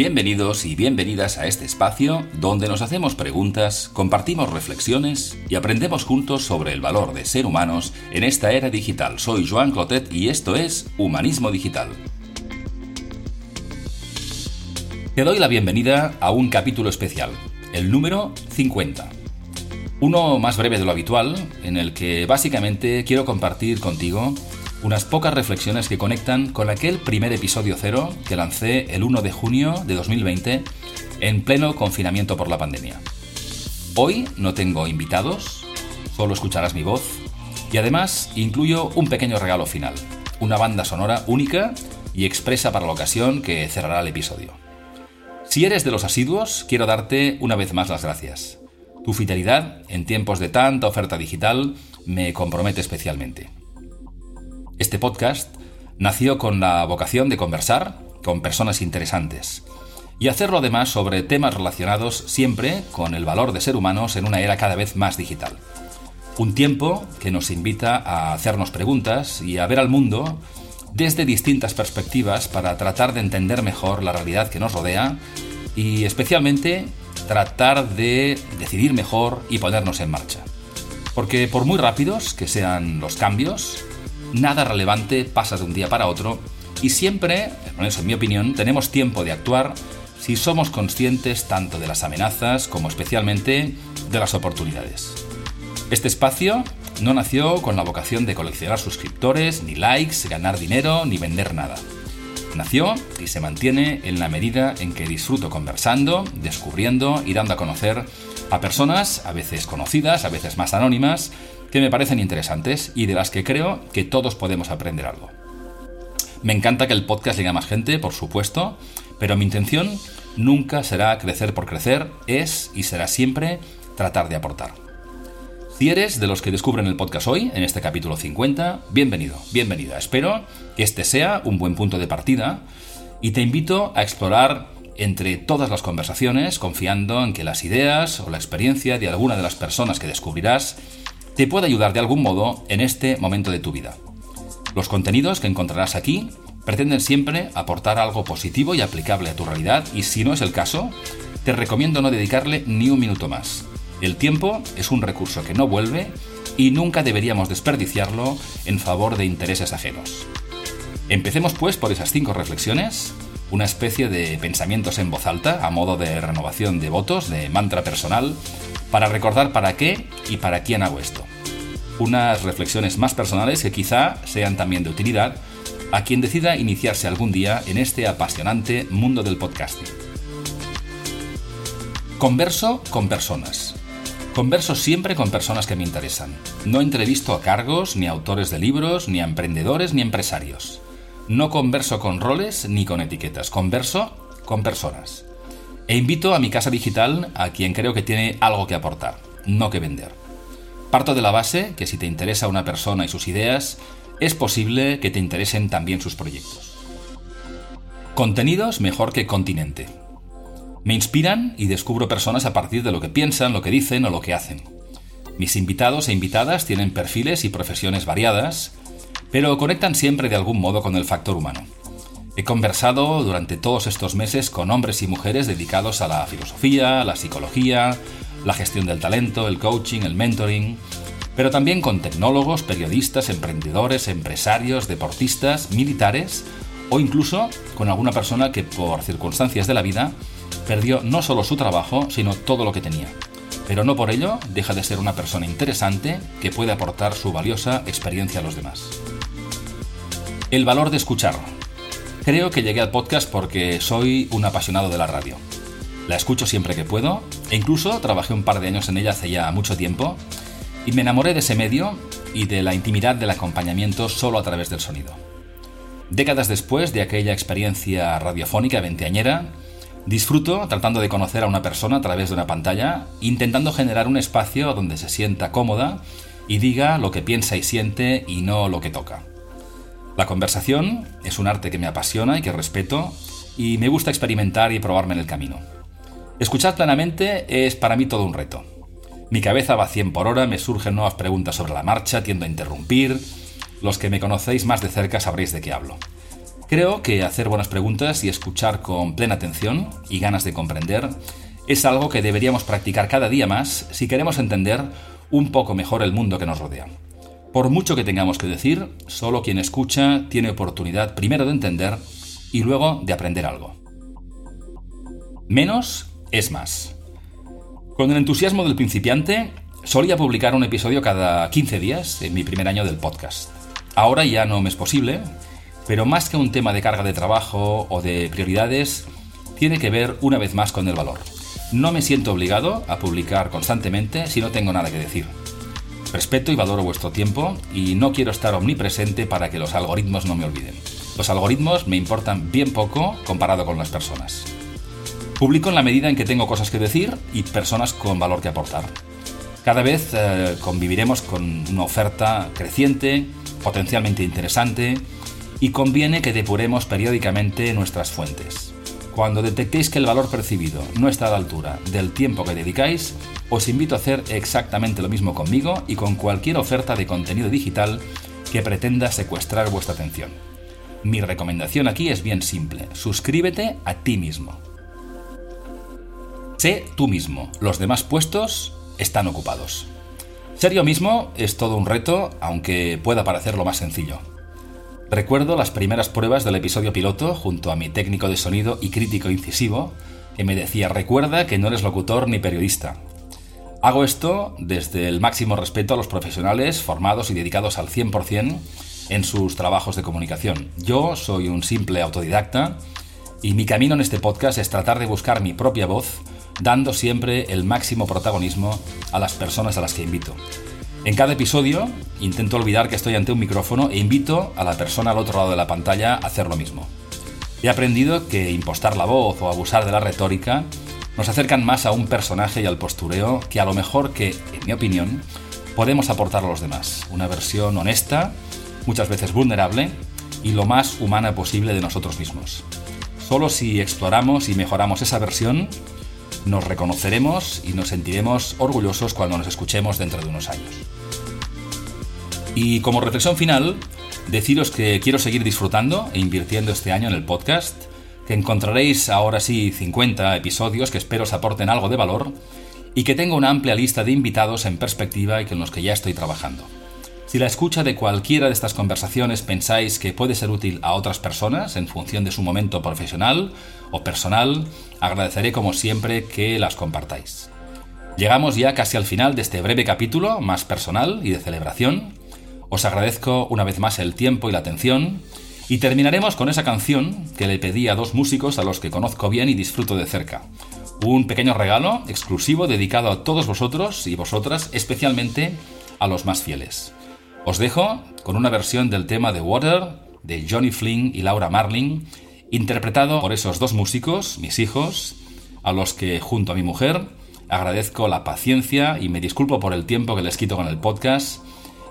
Bienvenidos y bienvenidas a este espacio donde nos hacemos preguntas, compartimos reflexiones y aprendemos juntos sobre el valor de ser humanos en esta era digital. Soy Joan Clotet y esto es Humanismo Digital. Te doy la bienvenida a un capítulo especial, el número 50. Uno más breve de lo habitual, en el que básicamente quiero compartir contigo unas pocas reflexiones que conectan con aquel primer episodio cero que lancé el 1 de junio de 2020 en pleno confinamiento por la pandemia. Hoy no tengo invitados, solo escucharás mi voz y además incluyo un pequeño regalo final, una banda sonora única y expresa para la ocasión que cerrará el episodio. Si eres de los asiduos, quiero darte una vez más las gracias. Tu fidelidad en tiempos de tanta oferta digital me compromete especialmente. Este podcast nació con la vocación de conversar con personas interesantes y hacerlo además sobre temas relacionados siempre con el valor de ser humanos en una era cada vez más digital. Un tiempo que nos invita a hacernos preguntas y a ver al mundo desde distintas perspectivas para tratar de entender mejor la realidad que nos rodea y especialmente tratar de decidir mejor y ponernos en marcha. Porque por muy rápidos que sean los cambios, nada relevante pasa de un día para otro y siempre, con eso en mi opinión, tenemos tiempo de actuar si somos conscientes tanto de las amenazas como especialmente de las oportunidades. Este espacio no nació con la vocación de coleccionar suscriptores, ni likes, ganar dinero, ni vender nada. Nació y se mantiene en la medida en que disfruto conversando, descubriendo y dando a conocer a personas, a veces conocidas, a veces más anónimas, que me parecen interesantes y de las que creo que todos podemos aprender algo. Me encanta que el podcast llegue a más gente, por supuesto, pero mi intención nunca será crecer por crecer, es y será siempre tratar de aportar. Si eres de los que descubren el podcast hoy, en este capítulo 50, bienvenido, bienvenida. Espero que este sea un buen punto de partida y te invito a explorar entre todas las conversaciones, confiando en que las ideas o la experiencia de alguna de las personas que descubrirás te puede ayudar de algún modo en este momento de tu vida. Los contenidos que encontrarás aquí pretenden siempre aportar algo positivo y aplicable a tu realidad y si no es el caso, te recomiendo no dedicarle ni un minuto más. El tiempo es un recurso que no vuelve y nunca deberíamos desperdiciarlo en favor de intereses ajenos. Empecemos pues por esas cinco reflexiones, una especie de pensamientos en voz alta a modo de renovación de votos, de mantra personal, para recordar para qué y para quién hago esto unas reflexiones más personales que quizá sean también de utilidad a quien decida iniciarse algún día en este apasionante mundo del podcasting. Converso con personas. Converso siempre con personas que me interesan. No entrevisto a cargos, ni a autores de libros, ni a emprendedores, ni empresarios. No converso con roles ni con etiquetas. Converso con personas. E invito a mi casa digital a quien creo que tiene algo que aportar, no que vender. Parto de la base que si te interesa una persona y sus ideas, es posible que te interesen también sus proyectos. Contenidos mejor que continente. Me inspiran y descubro personas a partir de lo que piensan, lo que dicen o lo que hacen. Mis invitados e invitadas tienen perfiles y profesiones variadas, pero conectan siempre de algún modo con el factor humano. He conversado durante todos estos meses con hombres y mujeres dedicados a la filosofía, la psicología, la gestión del talento, el coaching, el mentoring, pero también con tecnólogos, periodistas, emprendedores, empresarios, deportistas, militares o incluso con alguna persona que por circunstancias de la vida perdió no solo su trabajo, sino todo lo que tenía. Pero no por ello deja de ser una persona interesante que puede aportar su valiosa experiencia a los demás. El valor de escuchar. Creo que llegué al podcast porque soy un apasionado de la radio. La escucho siempre que puedo e incluso trabajé un par de años en ella hace ya mucho tiempo y me enamoré de ese medio y de la intimidad del acompañamiento solo a través del sonido. Décadas después de aquella experiencia radiofónica veinteañera, disfruto tratando de conocer a una persona a través de una pantalla, intentando generar un espacio donde se sienta cómoda y diga lo que piensa y siente y no lo que toca. La conversación es un arte que me apasiona y que respeto y me gusta experimentar y probarme en el camino. Escuchar plenamente es para mí todo un reto. Mi cabeza va a 100 por hora, me surgen nuevas preguntas sobre la marcha, tiendo a interrumpir. Los que me conocéis más de cerca sabréis de qué hablo. Creo que hacer buenas preguntas y escuchar con plena atención y ganas de comprender es algo que deberíamos practicar cada día más si queremos entender un poco mejor el mundo que nos rodea. Por mucho que tengamos que decir, solo quien escucha tiene oportunidad primero de entender y luego de aprender algo. Menos es más. Con el entusiasmo del principiante, solía publicar un episodio cada 15 días en mi primer año del podcast. Ahora ya no me es posible, pero más que un tema de carga de trabajo o de prioridades, tiene que ver una vez más con el valor. No me siento obligado a publicar constantemente si no tengo nada que decir. Respeto y valoro vuestro tiempo y no quiero estar omnipresente para que los algoritmos no me olviden. Los algoritmos me importan bien poco comparado con las personas. Publico en la medida en que tengo cosas que decir y personas con valor que aportar. Cada vez eh, conviviremos con una oferta creciente, potencialmente interesante, y conviene que depuremos periódicamente nuestras fuentes. Cuando detectéis que el valor percibido no está a la altura del tiempo que dedicáis, os invito a hacer exactamente lo mismo conmigo y con cualquier oferta de contenido digital que pretenda secuestrar vuestra atención. Mi recomendación aquí es bien simple, suscríbete a ti mismo. Sé tú mismo, los demás puestos están ocupados. Ser yo mismo es todo un reto, aunque pueda parecer lo más sencillo. Recuerdo las primeras pruebas del episodio piloto junto a mi técnico de sonido y crítico incisivo, que me decía, recuerda que no eres locutor ni periodista. Hago esto desde el máximo respeto a los profesionales formados y dedicados al 100% en sus trabajos de comunicación. Yo soy un simple autodidacta y mi camino en este podcast es tratar de buscar mi propia voz, dando siempre el máximo protagonismo a las personas a las que invito. En cada episodio intento olvidar que estoy ante un micrófono e invito a la persona al otro lado de la pantalla a hacer lo mismo. He aprendido que impostar la voz o abusar de la retórica nos acercan más a un personaje y al postureo que a lo mejor que, en mi opinión, podemos aportar a los demás. Una versión honesta, muchas veces vulnerable y lo más humana posible de nosotros mismos. Solo si exploramos y mejoramos esa versión, nos reconoceremos y nos sentiremos orgullosos cuando nos escuchemos dentro de unos años. Y como reflexión final, deciros que quiero seguir disfrutando e invirtiendo este año en el podcast, que encontraréis ahora sí 50 episodios que espero os aporten algo de valor y que tengo una amplia lista de invitados en perspectiva y con los que ya estoy trabajando. Si la escucha de cualquiera de estas conversaciones pensáis que puede ser útil a otras personas en función de su momento profesional o personal, agradeceré como siempre que las compartáis. Llegamos ya casi al final de este breve capítulo, más personal y de celebración. Os agradezco una vez más el tiempo y la atención y terminaremos con esa canción que le pedí a dos músicos a los que conozco bien y disfruto de cerca. Un pequeño regalo exclusivo dedicado a todos vosotros y vosotras, especialmente a los más fieles. Os dejo con una versión del tema de Water de Johnny Flynn y Laura Marling, interpretado por esos dos músicos, mis hijos, a los que junto a mi mujer agradezco la paciencia y me disculpo por el tiempo que les quito con el podcast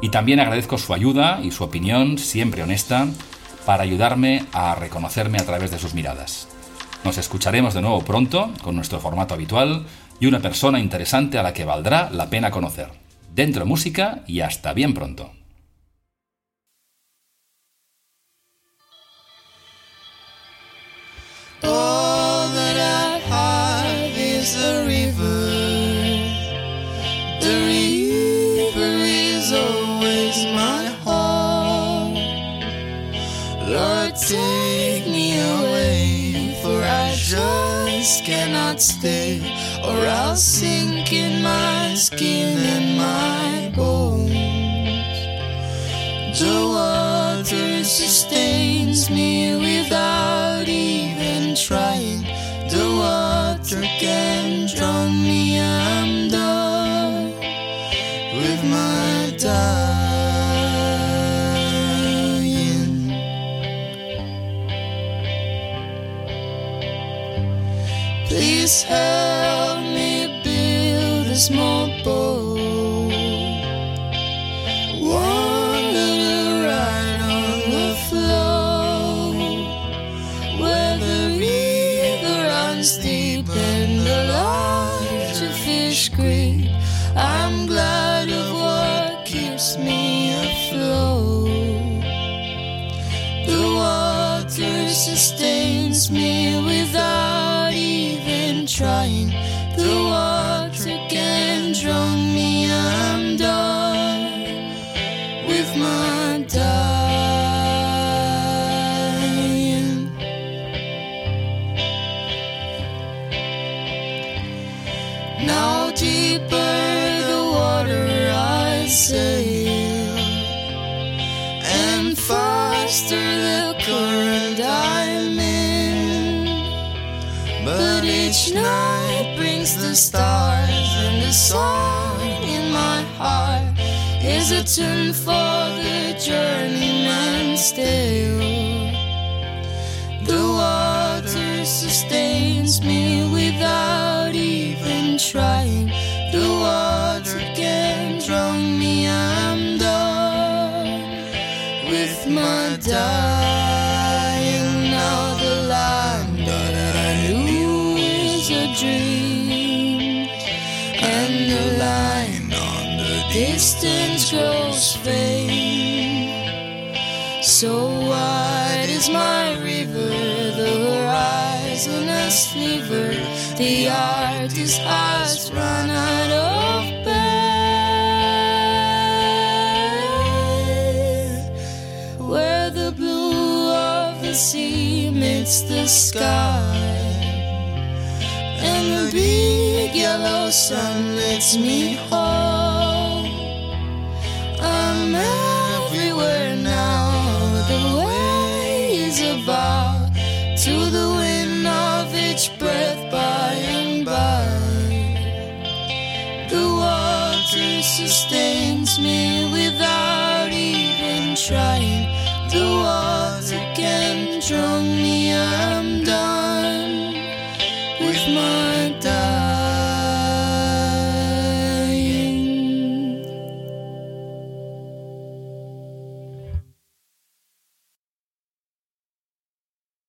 y también agradezco su ayuda y su opinión, siempre honesta, para ayudarme a reconocerme a través de sus miradas. Nos escucharemos de nuevo pronto con nuestro formato habitual y una persona interesante a la que valdrá la pena conocer. Dentro música y hasta bien pronto. Take me away, for I just cannot stay, or I'll sink in my skin and my sustains me without even trying. The water can drown me, I'm done with my dying. Please help me build a small boat. Sustains me without even trying. The water can drown me, I'm done with my dying. Now deeper the water I sail, night brings the stars, and the song in my heart is a tune for the journeyman still. The water sustains me without even trying. The water can drown me, I'm done with my dying. And the line on the distance grows faint. So wide is my river, the horizon a sliver. The artist has run out of bed. Where the blue of the sea meets the sky, and the big yellow sun lets me home. I'm everywhere now. The way is a about to the wind of each breath by and by. The water sustains me without even trying. The water.